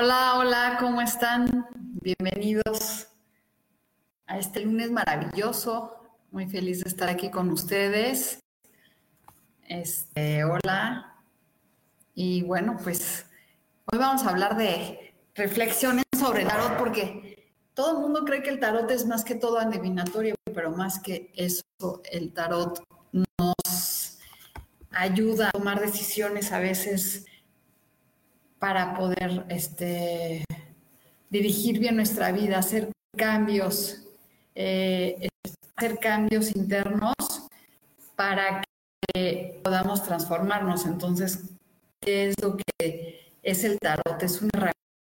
Hola, hola, ¿cómo están? Bienvenidos a este lunes maravilloso. Muy feliz de estar aquí con ustedes. Este, hola. Y bueno, pues hoy vamos a hablar de reflexiones sobre tarot porque todo el mundo cree que el tarot es más que todo adivinatorio, pero más que eso, el tarot nos ayuda a tomar decisiones a veces para poder este, dirigir bien nuestra vida, hacer cambios, eh, hacer cambios internos para que podamos transformarnos. Entonces, ¿qué es lo que es el tarot? Es una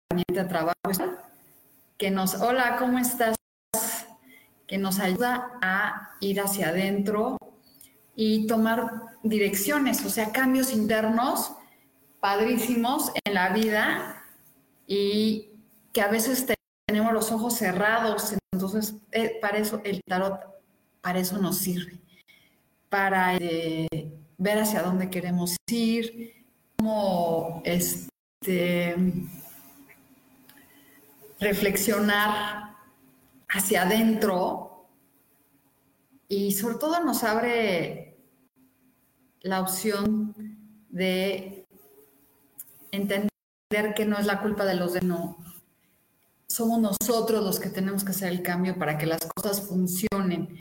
herramienta de trabajo que nos, hola, ¿cómo estás? Que nos ayuda a ir hacia adentro y tomar direcciones, o sea, cambios internos padrísimos en la vida y que a veces tenemos los ojos cerrados. Entonces, eh, para eso el tarot, para eso nos sirve, para eh, ver hacia dónde queremos ir, cómo este, reflexionar hacia adentro y sobre todo nos abre la opción de entender que no es la culpa de los de no. Somos nosotros los que tenemos que hacer el cambio para que las cosas funcionen.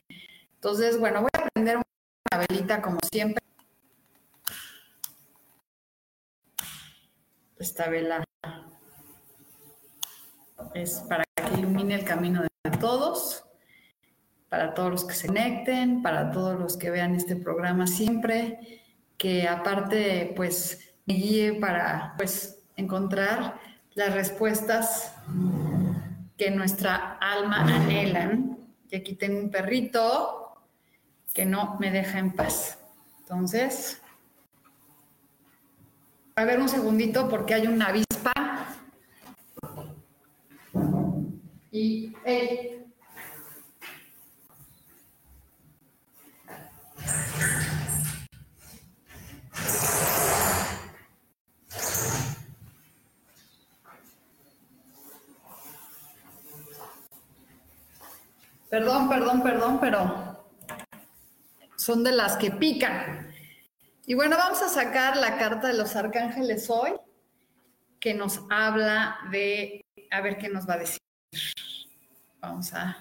Entonces, bueno, voy a prender una velita como siempre. Esta vela es para que ilumine el camino de todos, para todos los que se conecten, para todos los que vean este programa siempre, que aparte, pues, me guíe para pues encontrar las respuestas que nuestra alma anhelan. Y aquí tengo un perrito que no me deja en paz. Entonces, a ver un segundito porque hay una avispa. Y, Perdón, perdón, perdón, pero son de las que pican. Y bueno, vamos a sacar la carta de los arcángeles hoy, que nos habla de, a ver qué nos va a decir. Vamos a...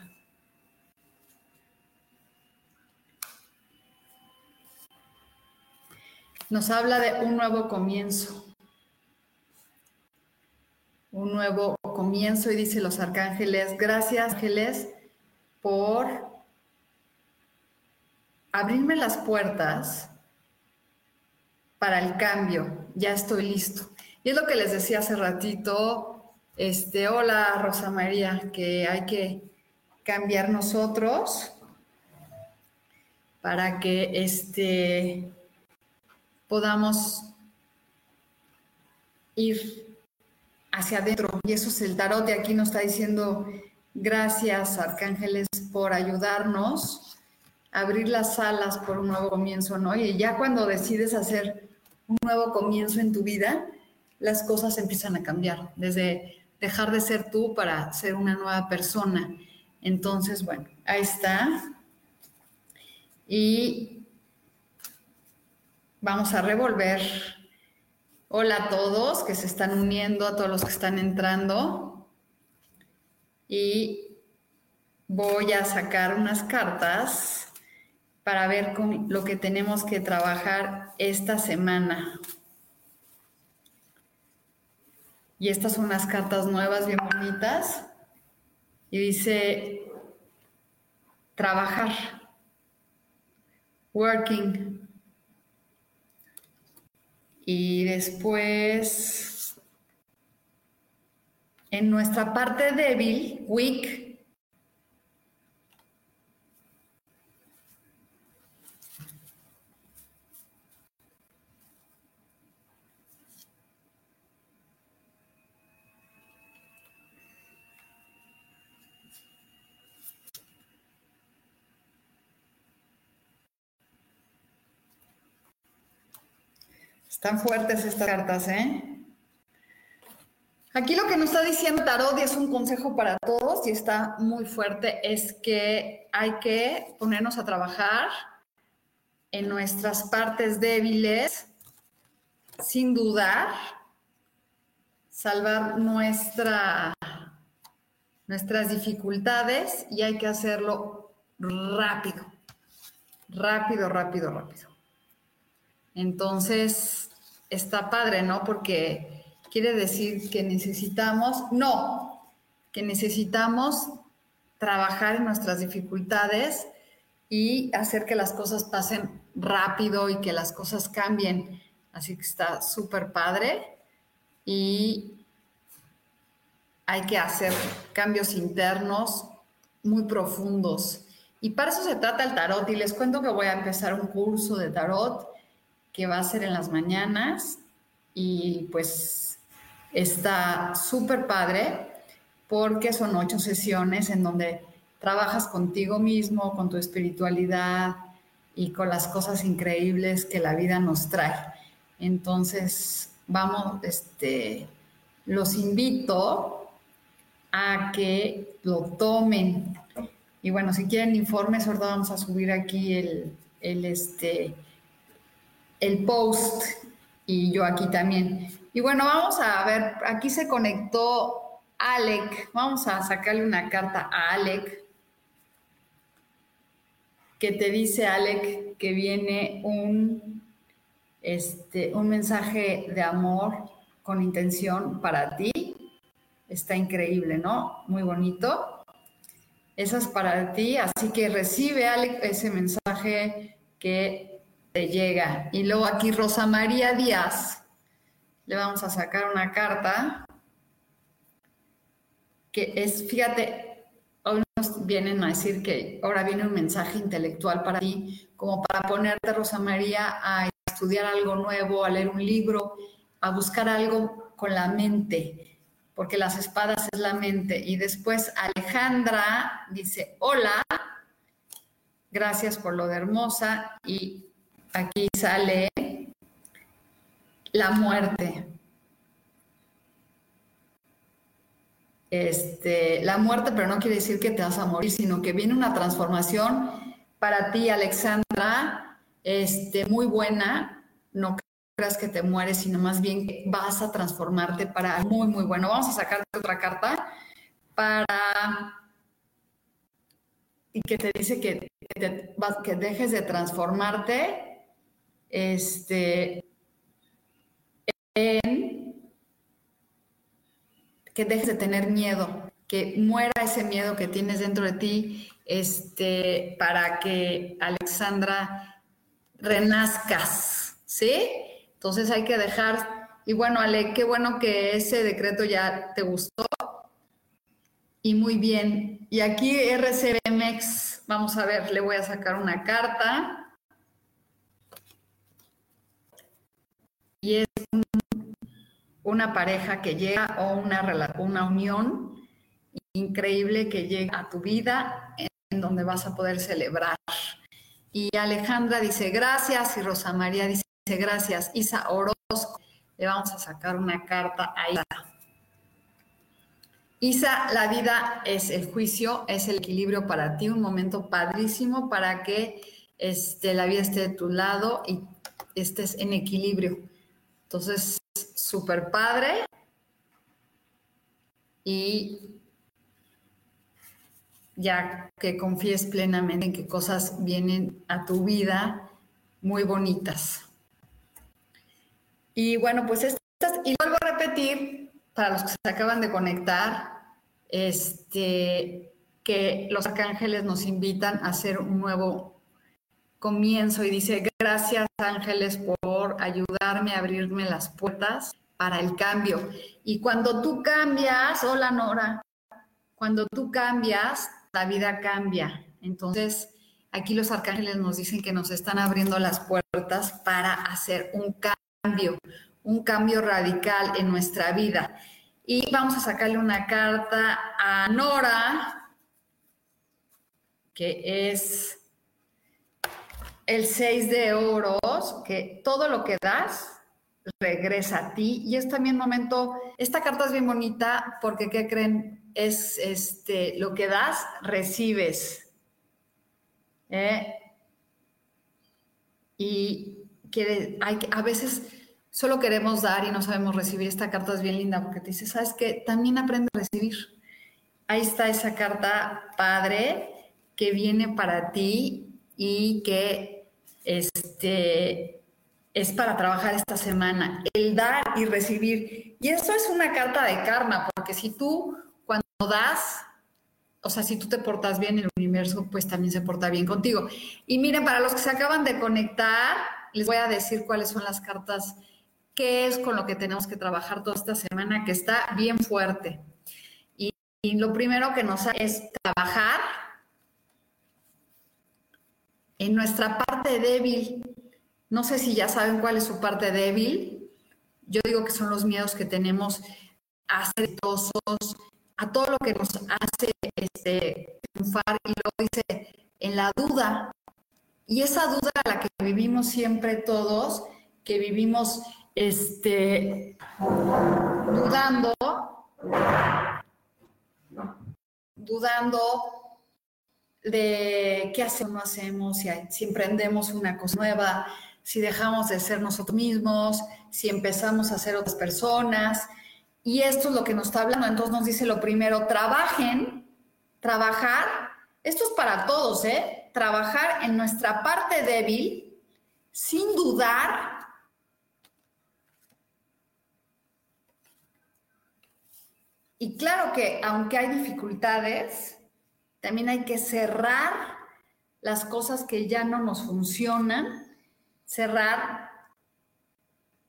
Nos habla de un nuevo comienzo. Un nuevo comienzo y dice los arcángeles, gracias ángeles por abrirme las puertas para el cambio. Ya estoy listo. Y es lo que les decía hace ratito, este, hola Rosa María, que hay que cambiar nosotros para que este, podamos ir hacia adentro. Y eso es el tarot de aquí nos está diciendo Gracias, arcángeles, por ayudarnos a abrir las alas por un nuevo comienzo, ¿no? Y ya cuando decides hacer un nuevo comienzo en tu vida, las cosas empiezan a cambiar, desde dejar de ser tú para ser una nueva persona. Entonces, bueno, ahí está. Y vamos a revolver Hola a todos que se están uniendo, a todos los que están entrando. Y voy a sacar unas cartas para ver con lo que tenemos que trabajar esta semana. Y estas son unas cartas nuevas, bien bonitas. Y dice, trabajar, working, y después, en nuestra parte débil, weak, Están fuertes estas cartas, ¿eh? Aquí lo que nos está diciendo Tarot y es un consejo para todos y está muy fuerte es que hay que ponernos a trabajar en nuestras partes débiles sin dudar, salvar nuestra, nuestras dificultades y hay que hacerlo rápido, rápido, rápido, rápido. Entonces, está padre, ¿no? Porque quiere decir que necesitamos, no, que necesitamos trabajar en nuestras dificultades y hacer que las cosas pasen rápido y que las cosas cambien. Así que está súper padre y hay que hacer cambios internos muy profundos. Y para eso se trata el tarot. Y les cuento que voy a empezar un curso de tarot que va a ser en las mañanas y pues está súper padre porque son ocho sesiones en donde trabajas contigo mismo, con tu espiritualidad y con las cosas increíbles que la vida nos trae. Entonces, vamos, este, los invito a que lo tomen. Y bueno, si quieren informes, ahora vamos a subir aquí el, el este, el post y yo aquí también. Y bueno, vamos a ver, aquí se conectó Alec, vamos a sacarle una carta a Alec, que te dice Alec que viene un, este, un mensaje de amor con intención para ti. Está increíble, ¿no? Muy bonito. Esa es para ti, así que recibe, Alec, ese mensaje que te llega. Y luego aquí Rosa María Díaz, le vamos a sacar una carta que es, fíjate, hoy nos vienen a decir que ahora viene un mensaje intelectual para ti, como para ponerte, Rosa María, a estudiar algo nuevo, a leer un libro, a buscar algo con la mente, porque las espadas es la mente. Y después Alejandra dice, hola, gracias por lo de hermosa. Y aquí sale la muerte. Este, la muerte, pero no quiere decir que te vas a morir, sino que viene una transformación para ti, Alexandra, este, muy buena. No creas que te mueres, sino más bien que vas a transformarte para muy, muy bueno. Vamos a sacarte otra carta para y que te dice que, que dejes de transformarte este, en que dejes de tener miedo, que muera ese miedo que tienes dentro de ti, este, para que Alexandra renazcas, ¿sí? Entonces hay que dejar, y bueno, Ale, qué bueno que ese decreto ya te gustó. Y muy bien. Y aquí RCBMX, vamos a ver, le voy a sacar una carta. y es pareja que llega o una, una unión increíble que llega a tu vida en donde vas a poder celebrar. Y Alejandra dice gracias y Rosa María dice gracias. Isa Orozco, le vamos a sacar una carta a Isa. Isa, la vida es el juicio, es el equilibrio para ti, un momento padrísimo para que este, la vida esté de tu lado y estés en equilibrio. Entonces, súper padre y ya que confíes plenamente en que cosas vienen a tu vida muy bonitas. Y bueno, pues estas, y vuelvo a repetir, para los que se acaban de conectar, este, que los arcángeles nos invitan a hacer un nuevo comienzo y dice, gracias ángeles por ayudarme a abrirme las puertas para el cambio. Y cuando tú cambias, hola Nora, cuando tú cambias, la vida cambia. Entonces, aquí los arcángeles nos dicen que nos están abriendo las puertas para hacer un cambio, un cambio radical en nuestra vida. Y vamos a sacarle una carta a Nora, que es el 6 de oros, que todo lo que das regresa a ti. Y es también momento, esta carta es bien bonita porque, ¿qué creen? Es este, lo que das, recibes. ¿eh? Y quiere, hay, a veces solo queremos dar y no sabemos recibir. Esta carta es bien linda porque te dice, ¿sabes qué? También aprende a recibir. Ahí está esa carta padre que viene para ti y que este, es para trabajar esta semana, el dar y recibir. Y esto es una carta de karma, porque si tú cuando das, o sea, si tú te portas bien, el universo pues también se porta bien contigo. Y miren, para los que se acaban de conectar, les voy a decir cuáles son las cartas, qué es con lo que tenemos que trabajar toda esta semana, que está bien fuerte. Y, y lo primero que nos hace es trabajar en nuestra parte débil, no sé si ya saben cuál es su parte débil. Yo digo que son los miedos que tenemos a ser a todo lo que nos hace este, triunfar. Y luego dice, en la duda. Y esa duda a la que vivimos siempre todos, que vivimos este, dudando, dudando de qué hacemos, no hacemos, si, si emprendemos una cosa nueva, si dejamos de ser nosotros mismos, si empezamos a ser otras personas. Y esto es lo que nos está hablando. Entonces nos dice lo primero, trabajen, trabajar, esto es para todos, ¿eh? Trabajar en nuestra parte débil sin dudar. Y claro que aunque hay dificultades, también hay que cerrar las cosas que ya no nos funcionan cerrar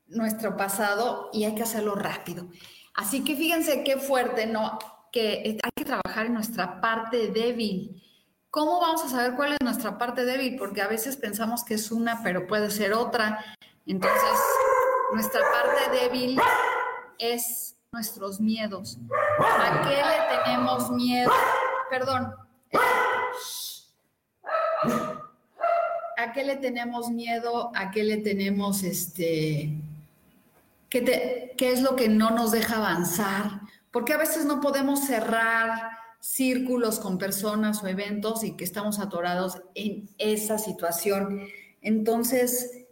nuestro pasado y hay que hacerlo rápido. Así que fíjense qué fuerte, ¿no? Que hay que trabajar en nuestra parte débil. ¿Cómo vamos a saber cuál es nuestra parte débil? Porque a veces pensamos que es una, pero puede ser otra. Entonces, nuestra parte débil es nuestros miedos. ¿A qué le tenemos miedo? Perdón. ¿A qué le tenemos miedo? ¿A qué le tenemos este... ¿Qué, qué es lo que no nos deja avanzar? Porque a veces no podemos cerrar círculos con personas o eventos y que estamos atorados en esa situación. Entonces,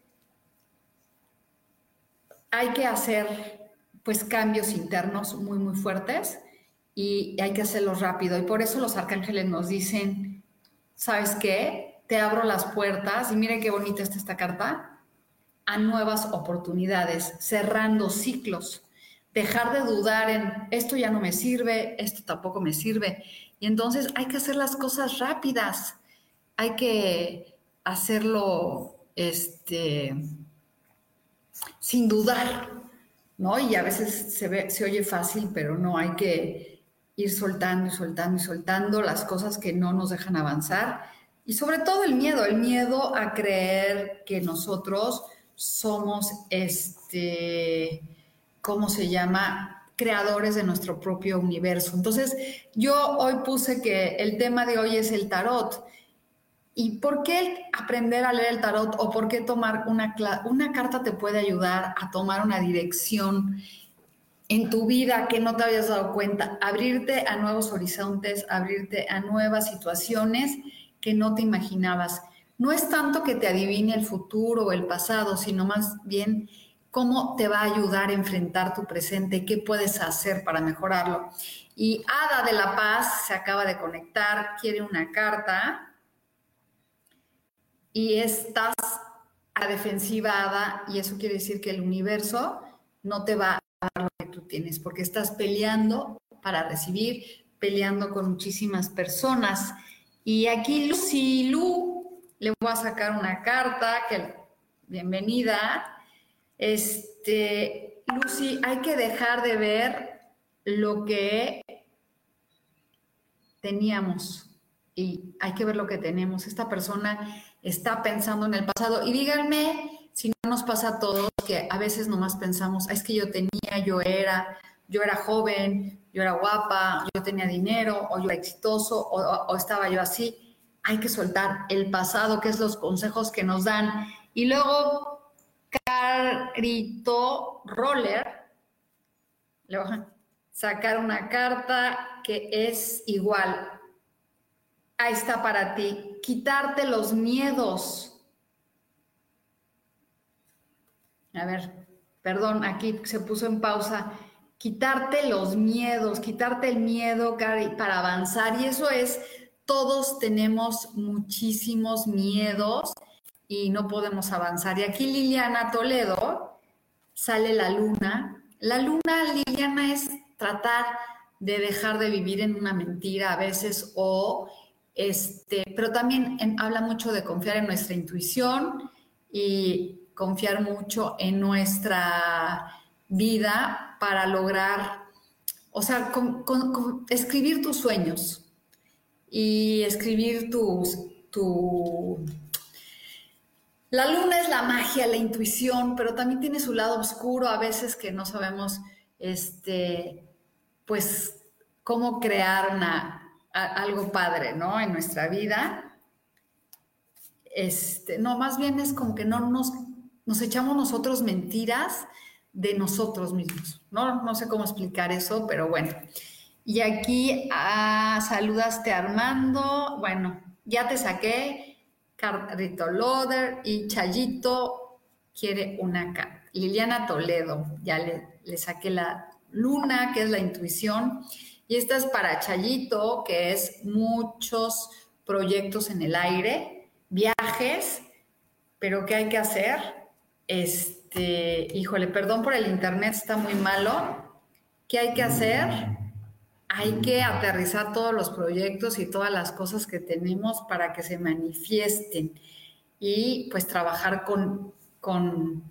hay que hacer pues cambios internos muy, muy fuertes y hay que hacerlos rápido. Y por eso los arcángeles nos dicen, ¿sabes qué? te abro las puertas, y miren qué bonita está esta carta, a nuevas oportunidades, cerrando ciclos. Dejar de dudar en esto ya no me sirve, esto tampoco me sirve. Y entonces hay que hacer las cosas rápidas, hay que hacerlo este, sin dudar, ¿no? Y a veces se, ve, se oye fácil, pero no, hay que ir soltando y soltando y soltando las cosas que no nos dejan avanzar y sobre todo el miedo, el miedo a creer que nosotros somos, este, ¿cómo se llama? creadores de nuestro propio universo. Entonces, yo hoy puse que el tema de hoy es el tarot. ¿Y por qué aprender a leer el tarot o por qué tomar una, una carta te puede ayudar a tomar una dirección en tu vida que no te habías dado cuenta? Abrirte a nuevos horizontes, abrirte a nuevas situaciones que no te imaginabas. No es tanto que te adivine el futuro o el pasado, sino más bien cómo te va a ayudar a enfrentar tu presente, qué puedes hacer para mejorarlo. Y Ada de la Paz se acaba de conectar, quiere una carta y estás a defensiva, Ada, y eso quiere decir que el universo no te va a dar tú tienes, porque estás peleando para recibir, peleando con muchísimas personas. Y aquí Lucy Lu, le voy a sacar una carta, que bienvenida, este, Lucy, hay que dejar de ver lo que teníamos y hay que ver lo que tenemos. Esta persona está pensando en el pasado y díganme si no nos pasa a todos que a veces nomás pensamos, es que yo tenía, yo era, yo era joven, yo era guapa, yo tenía dinero o yo era exitoso o, o estaba yo así. Hay que soltar el pasado, que es los consejos que nos dan. Y luego Carito Roller, le sacar una carta que es igual. Ahí está para ti. Quitarte los miedos. A ver, perdón, aquí se puso en pausa. Quitarte los miedos, quitarte el miedo para avanzar. Y eso es, todos tenemos muchísimos miedos y no podemos avanzar. Y aquí Liliana Toledo sale la luna. La luna, Liliana, es tratar de dejar de vivir en una mentira a veces o este, pero también habla mucho de confiar en nuestra intuición y confiar mucho en nuestra vida para lograr, o sea, escribir tus sueños y escribir tus, tu, la luna es la magia, la intuición, pero también tiene su lado oscuro a veces que no sabemos, este, pues, cómo crear algo padre, ¿no? En nuestra vida. Este, no, más bien es como que no nos, nos echamos nosotros mentiras de nosotros mismos, ¿no? No sé cómo explicar eso, pero bueno. Y aquí ah, saludaste Armando, bueno, ya te saqué Carrito Loder y Chayito quiere una carta. Liliana Toledo, ya le, saqué la luna, que es la intuición. Y esta es para Chayito, que es muchos proyectos en el aire, viajes, pero ¿qué hay que hacer? Este, híjole, perdón por el internet, está muy malo. ¿Qué hay que hacer? hay que aterrizar todos los proyectos y todas las cosas que tenemos para que se manifiesten y pues trabajar con, con,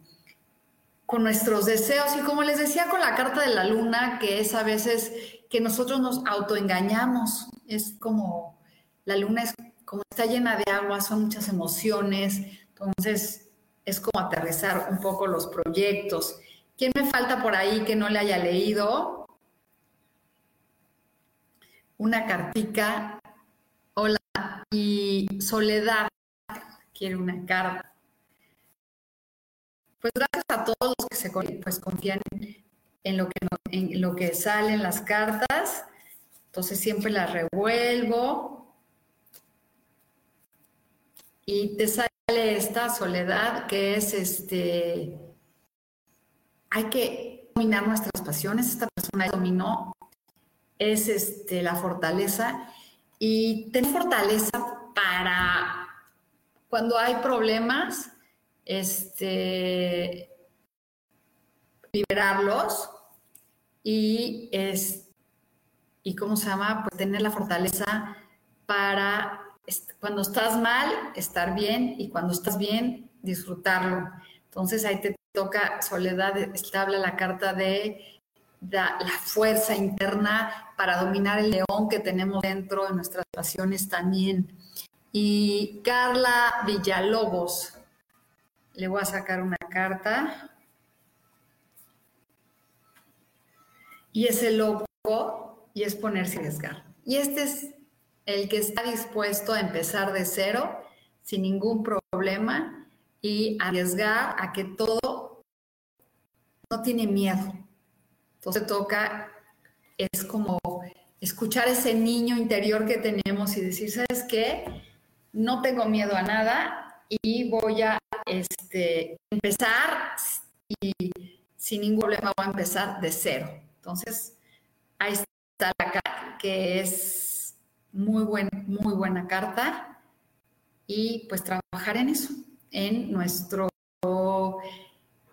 con nuestros deseos. Y como les decía con la carta de la luna, que es a veces que nosotros nos autoengañamos, es como la luna es como está llena de agua, son muchas emociones, entonces es como aterrizar un poco los proyectos. ¿Quién me falta por ahí que no le haya leído? una cartica. Hola, y Soledad quiere una carta. Pues gracias a todos los que se pues, confían en lo, que, en lo que salen las cartas. Entonces siempre las revuelvo. Y te sale esta soledad que es este. Hay que dominar nuestras pasiones. Esta persona dominó es este, la fortaleza y tener fortaleza para cuando hay problemas, este, liberarlos y, es, y ¿cómo se llama? Pues tener la fortaleza para cuando estás mal, estar bien y cuando estás bien, disfrutarlo. Entonces ahí te toca soledad, habla la carta de la fuerza interna para dominar el león que tenemos dentro de nuestras pasiones también. Y Carla Villalobos, le voy a sacar una carta. Y es el loco y es ponerse a arriesgar. Y este es el que está dispuesto a empezar de cero sin ningún problema y arriesgar a que todo no tiene miedo, entonces toca, es como escuchar ese niño interior que tenemos y decir, ¿sabes qué? No tengo miedo a nada y voy a este, empezar y sin ningún problema voy a empezar de cero. Entonces, ahí está la que es muy, buen, muy buena carta y pues trabajar en eso, en nuestro,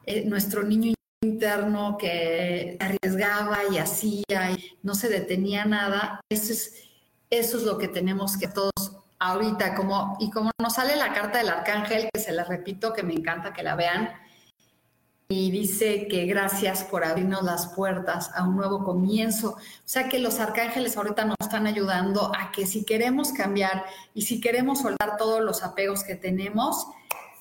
eh, nuestro niño interno que arriesgaba y hacía y no se detenía nada. Eso es, eso es lo que tenemos que todos ahorita, como, y como nos sale la carta del arcángel, que se la repito, que me encanta que la vean, y dice que gracias por abrirnos las puertas a un nuevo comienzo. O sea que los arcángeles ahorita nos están ayudando a que si queremos cambiar y si queremos soltar todos los apegos que tenemos,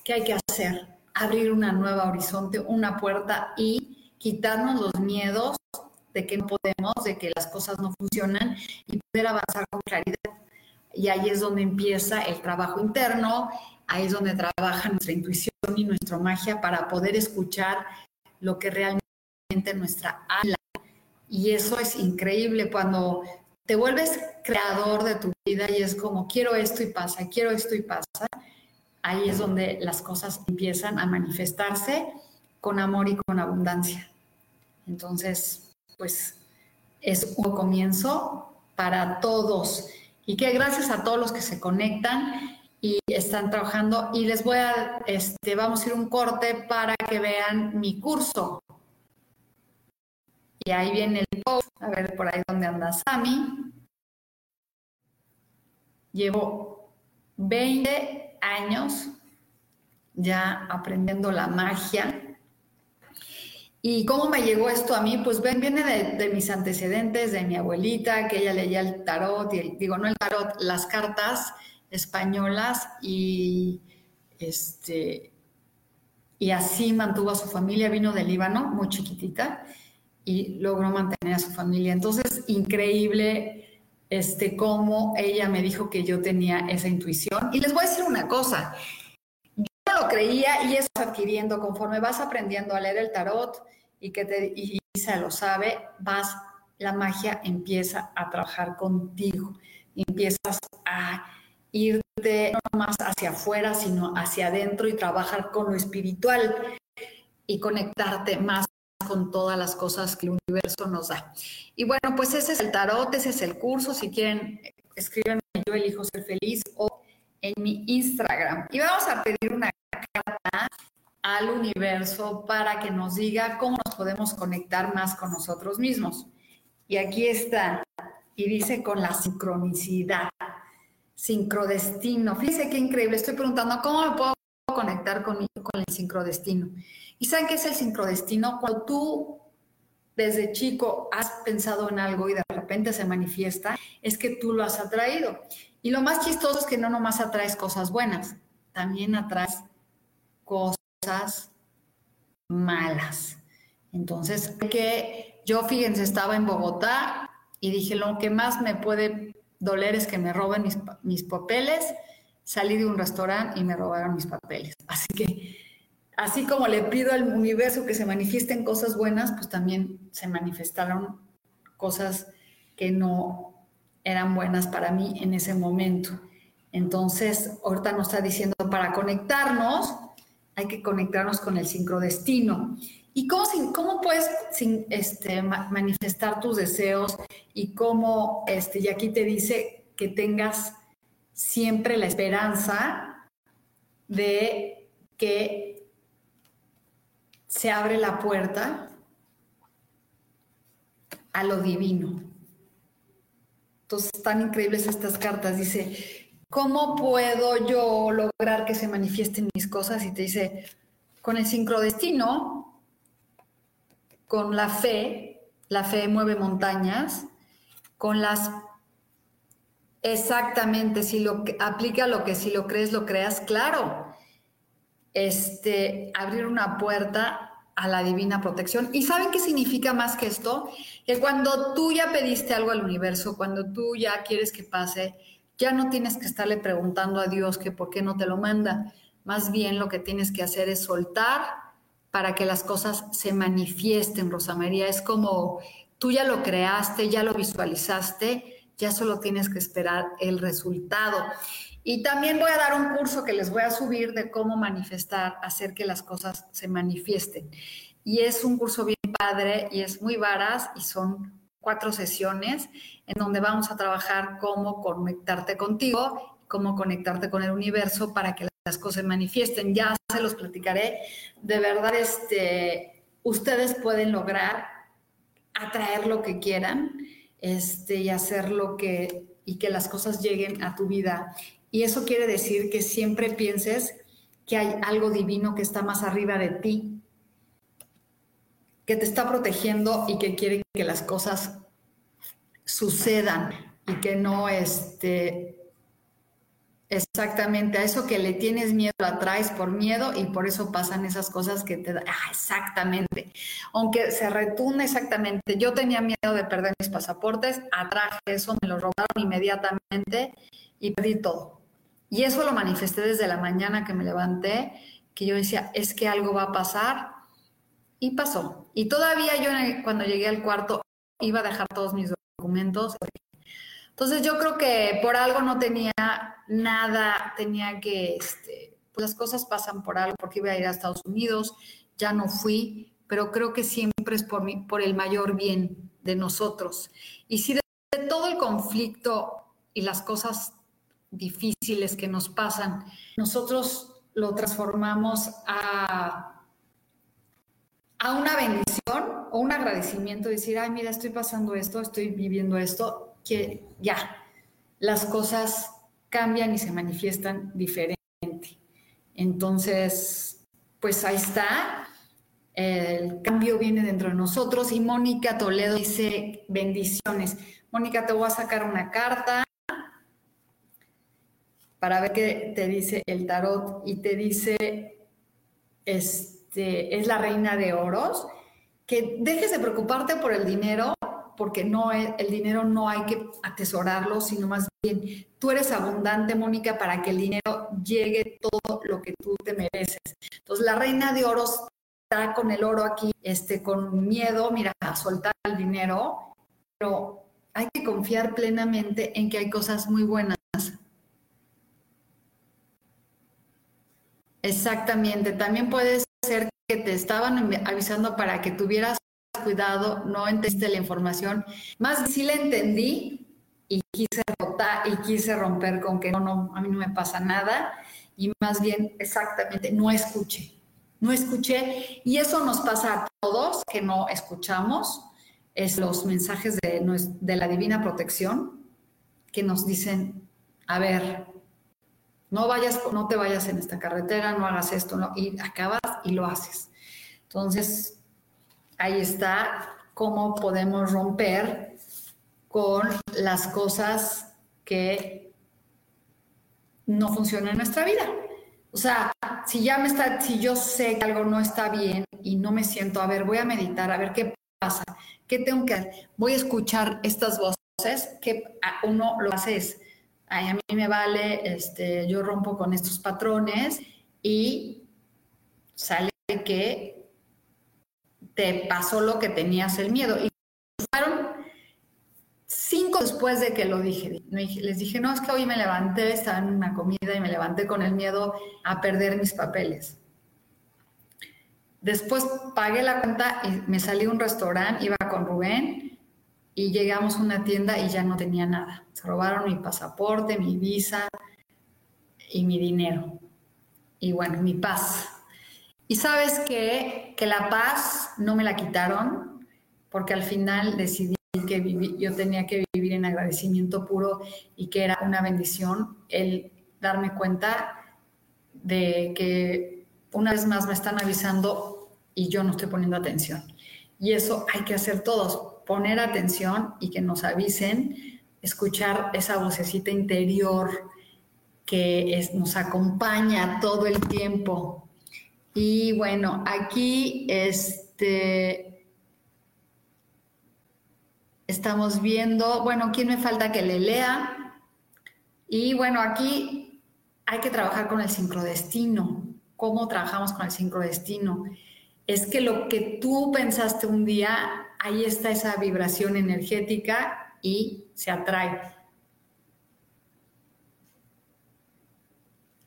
¿qué hay que hacer? Abrir una nueva horizonte, una puerta y quitarnos los miedos de que no podemos, de que las cosas no funcionan y poder avanzar con claridad. Y ahí es donde empieza el trabajo interno, ahí es donde trabaja nuestra intuición y nuestra magia para poder escuchar lo que realmente nuestra habla. Y eso es increíble cuando te vuelves creador de tu vida y es como quiero esto y pasa, quiero esto y pasa. Ahí es donde las cosas empiezan a manifestarse con amor y con abundancia. Entonces, pues es un comienzo para todos y que gracias a todos los que se conectan y están trabajando y les voy a, este, vamos a ir un corte para que vean mi curso. Y ahí viene el post, a ver por ahí donde anda Sami. Llevo 20 años ya aprendiendo la magia ¿Y cómo me llegó esto a mí? Pues viene de, mis antecedentes, de mi abuelita, que ella leía el tarot, y digo, no el tarot, las cartas españolas y este y así mantuvo a su familia, vino del Líbano, muy chiquitita, y logró mantener a su familia. Entonces, increíble este, cómo ella me dijo que yo tenía esa intuición. Y les voy a decir una cosa, lo creía y eso adquiriendo conforme vas aprendiendo a leer el tarot y que te y lo sabe, vas la magia empieza a trabajar contigo, empiezas a irte no más hacia afuera, sino hacia adentro y trabajar con lo espiritual y conectarte más con todas las cosas que el universo nos da. Y bueno, pues ese es el tarot, ese es el curso. Si quieren, escríbanme yo elijo ser feliz o en mi Instagram. Y vamos a pedir una carta al universo para que nos diga cómo nos podemos conectar más con nosotros mismos. Y aquí está, y dice con la sincronicidad, sincrodestino. Fíjense qué increíble, estoy preguntando cómo me puedo conectar con, con el sincrodestino. ¿Y saben qué es el sincrodestino? Cuando tú desde chico has pensado en algo y de repente se manifiesta, es que tú lo has atraído. Y lo más chistoso es que no nomás atraes cosas buenas, también atraes cosas malas. Entonces, que yo, fíjense, estaba en Bogotá y dije, lo que más me puede doler es que me roben mis, mis papeles. Salí de un restaurante y me robaron mis papeles. Así que, así como le pido al universo que se manifiesten cosas buenas, pues también se manifestaron cosas que no eran buenas para mí en ese momento. Entonces, ahorita nos está diciendo para conectarnos, hay que conectarnos con el sincrodestino. ¿Y cómo, cómo puedes este, manifestar tus deseos? Y cómo, este, aquí te dice que tengas siempre la esperanza de que se abre la puerta a lo divino. Entonces, tan increíbles estas cartas. Dice, ¿cómo puedo yo lograr que se manifiesten mis cosas? Y te dice, con el sincrodestino, con la fe, la fe mueve montañas, con las Exactamente, si lo aplica lo que si lo crees, lo creas, claro. Este, abrir una puerta a la divina protección. ¿Y saben qué significa más que esto? Que cuando tú ya pediste algo al universo, cuando tú ya quieres que pase, ya no tienes que estarle preguntando a Dios que por qué no te lo manda. Más bien lo que tienes que hacer es soltar para que las cosas se manifiesten, Rosa María. Es como tú ya lo creaste, ya lo visualizaste, ya solo tienes que esperar el resultado. Y también voy a dar un curso que les voy a subir de cómo manifestar, hacer que las cosas se manifiesten. Y es un curso bien padre y es muy varas y son cuatro sesiones en donde vamos a trabajar cómo conectarte contigo, cómo conectarte con el universo para que las cosas se manifiesten. Ya se los platicaré. De verdad, este, ustedes pueden lograr atraer lo que quieran este, y hacer lo que y que las cosas lleguen a tu vida. Y eso quiere decir que siempre pienses que hay algo divino que está más arriba de ti, que te está protegiendo y que quiere que las cosas sucedan y que no este exactamente a eso que le tienes miedo atraes por miedo y por eso pasan esas cosas que te da ah, exactamente. Aunque se retunde exactamente yo tenía miedo de perder mis pasaportes atraje eso me lo robaron inmediatamente y perdí todo. Y eso lo manifesté desde la mañana que me levanté que yo decía es que algo va a pasar y pasó. Y todavía yo cuando llegué al cuarto iba a dejar todos mis documentos. Entonces yo creo que por algo no tenía nada, tenía que, este, pues las cosas pasan por algo, porque iba a ir a Estados Unidos, ya no fui, pero creo que siempre es por, mí, por el mayor bien de nosotros. Y si de, de todo el conflicto y las cosas difíciles que nos pasan, nosotros lo transformamos a a una bendición o un agradecimiento, decir, ay, mira, estoy pasando esto, estoy viviendo esto, que ya, las cosas cambian y se manifiestan diferente. Entonces, pues ahí está. El cambio viene dentro de nosotros y Mónica Toledo dice bendiciones. Mónica, te voy a sacar una carta para ver qué te dice el tarot y te dice, este, es la reina de oros, que dejes de preocuparte por el dinero, porque no el dinero no hay que atesorarlo, sino más bien tú eres abundante, Mónica, para que el dinero llegue todo lo que tú te mereces. Entonces, la reina de oros está con el oro aquí, este, con miedo, mira, a soltar el dinero, pero hay que confiar plenamente en que hay cosas muy buenas. Exactamente, también puedes ser que te estaban avisando para que tuvieras cuidado, no entendiste la información. Más sí la entendí y quise rotar y quise romper con que no, no, a mí no me pasa nada. Y más bien, exactamente, no escuché. No escuché. Y eso nos pasa a todos que no escuchamos. Es los mensajes de, de la divina protección que nos dicen, a ver, no vayas, no te vayas en esta carretera, no hagas esto, no, y acabas y lo haces. Entonces, ahí está cómo podemos romper con las cosas que no funcionan en nuestra vida. O sea, si ya me está, si yo sé que algo no está bien y no me siento, a ver, voy a meditar, a ver qué pasa, qué tengo que hacer, voy a escuchar estas voces que uno lo hace es a mí me vale, este, yo rompo con estos patrones y sale que te pasó lo que tenías el miedo. Y fueron cinco después de que lo dije. Les dije, no, es que hoy me levanté, estaba en una comida y me levanté con el miedo a perder mis papeles. Después pagué la cuenta y me salí a un restaurante, iba con Rubén y llegamos a una tienda y ya no tenía nada. Se robaron mi pasaporte, mi visa y mi dinero. Y bueno, mi paz. Y sabes que, que la paz no me la quitaron porque al final decidí que yo tenía que vivir en agradecimiento puro y que era una bendición el darme cuenta de que una vez más me están avisando y yo no estoy poniendo atención. Y eso hay que hacer todos poner atención y que nos avisen, escuchar esa vocecita interior que nos acompaña todo el tiempo. Y bueno, aquí este, estamos viendo, bueno, ¿quién me falta que le lea? Y bueno, aquí hay que trabajar con el sincrodestino. ¿Cómo trabajamos con el sincrodestino? Es que lo que tú pensaste un día ahí está esa vibración energética y se atrae.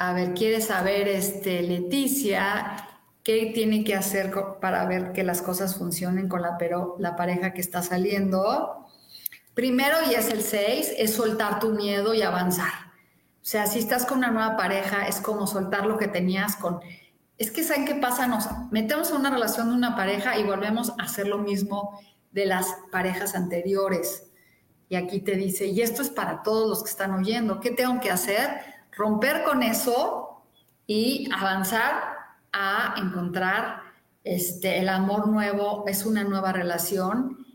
A ver, quiere saber, este, Leticia, qué tiene que hacer para ver que las cosas funcionen con la, pero, la pareja que está saliendo. Primero, y es el 6, es soltar tu miedo y avanzar. O sea, si estás con una nueva pareja, es como soltar lo que tenías con... Es que, ¿saben qué pasa? Nos metemos en una relación de una pareja y volvemos a hacer lo mismo de las parejas anteriores. Y aquí te dice, y esto es para todos los que están oyendo, ¿qué tengo que hacer? Romper con eso y avanzar a encontrar este, el amor nuevo, es una nueva relación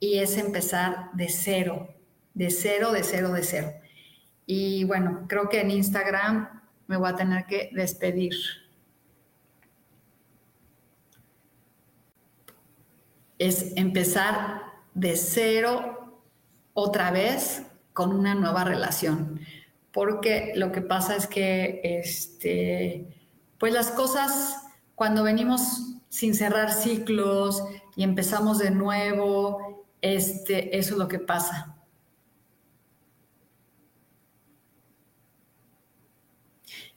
y es empezar de cero, de cero, de cero, de cero. Y bueno, creo que en Instagram me voy a tener que despedir. Es empezar de cero otra vez con una nueva relación. Porque lo que pasa es que este, pues las cosas cuando venimos sin cerrar ciclos y empezamos de nuevo, este, eso es lo que pasa.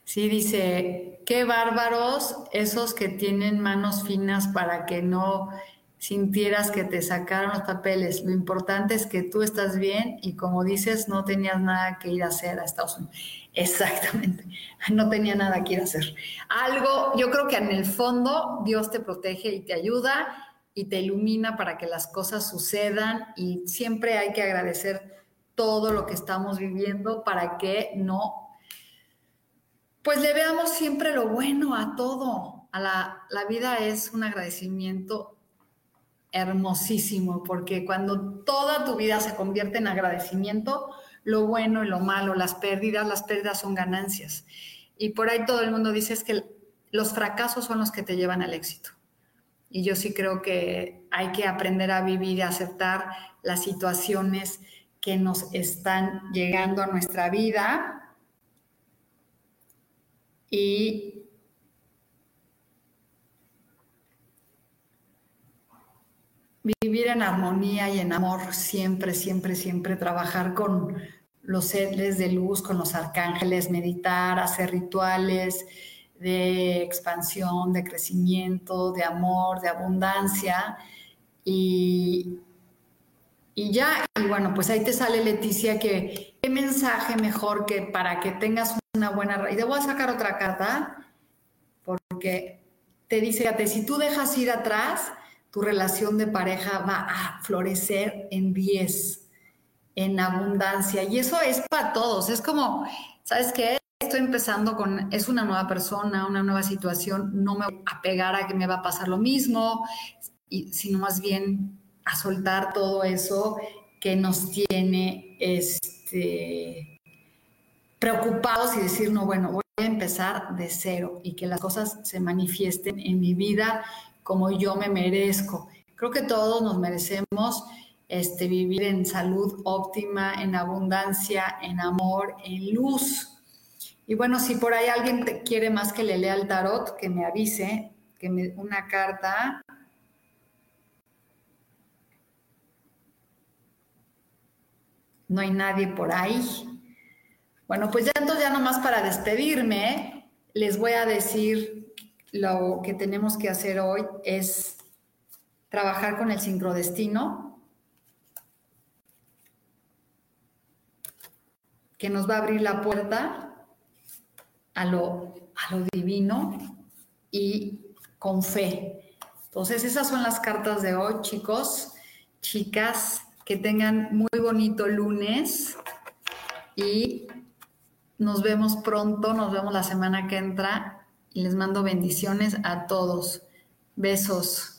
Sí, dice, qué bárbaros esos que tienen manos finas para que no sintieras que te sacaron los papeles. Lo importante es que tú estás bien y como dices, no tenías nada que ir a hacer a Estados Unidos. Exactamente, no tenía nada que ir a hacer. Algo, yo creo que en el fondo Dios te protege y te ayuda y te ilumina para que las cosas sucedan y siempre hay que agradecer todo lo que estamos viviendo para que no, pues le veamos siempre lo bueno a todo. A la, la vida es un agradecimiento hermosísimo, porque cuando toda tu vida se convierte en agradecimiento, lo bueno y lo malo, las pérdidas, las pérdidas son ganancias. Y por ahí todo el mundo dice es que los fracasos son los que te llevan al éxito. Y yo sí creo que hay que aprender a vivir y a aceptar las situaciones que nos están llegando a nuestra vida y vivir en armonía y en amor siempre, siempre, siempre, trabajar con los seres de luz, con los arcángeles, meditar, hacer rituales de expansión, de crecimiento, de amor, de abundancia. Y, y ya, y bueno, pues ahí te sale Leticia que qué mensaje mejor que para que tengas una buena... Y te voy a sacar otra carta porque te dice, si tú dejas ir atrás, tu relación de pareja va a florecer en 10, en abundancia. Y eso es para todos. Es como, ¿sabes qué? Estoy empezando con, es una nueva persona, una nueva situación, no me voy a pegar a que me va a pasar lo mismo, y, sino más bien a soltar todo eso que nos tiene este, preocupados y decir, no, bueno, voy a empezar de cero y que las cosas se manifiesten en mi vida como yo me merezco. Creo que todos nos merecemos este, vivir en salud óptima, en abundancia, en amor, en luz. Y bueno, si por ahí alguien te quiere más que le lea el tarot, que me avise, que me una carta. No hay nadie por ahí. Bueno, pues ya entonces ya nomás para despedirme, les voy a decir lo que tenemos que hacer hoy es trabajar con el sincrodestino, que nos va a abrir la puerta a lo, a lo divino y con fe. Entonces, esas son las cartas de hoy, chicos, chicas, que tengan muy bonito lunes y nos vemos pronto, nos vemos la semana que entra les mando bendiciones a todos. Besos.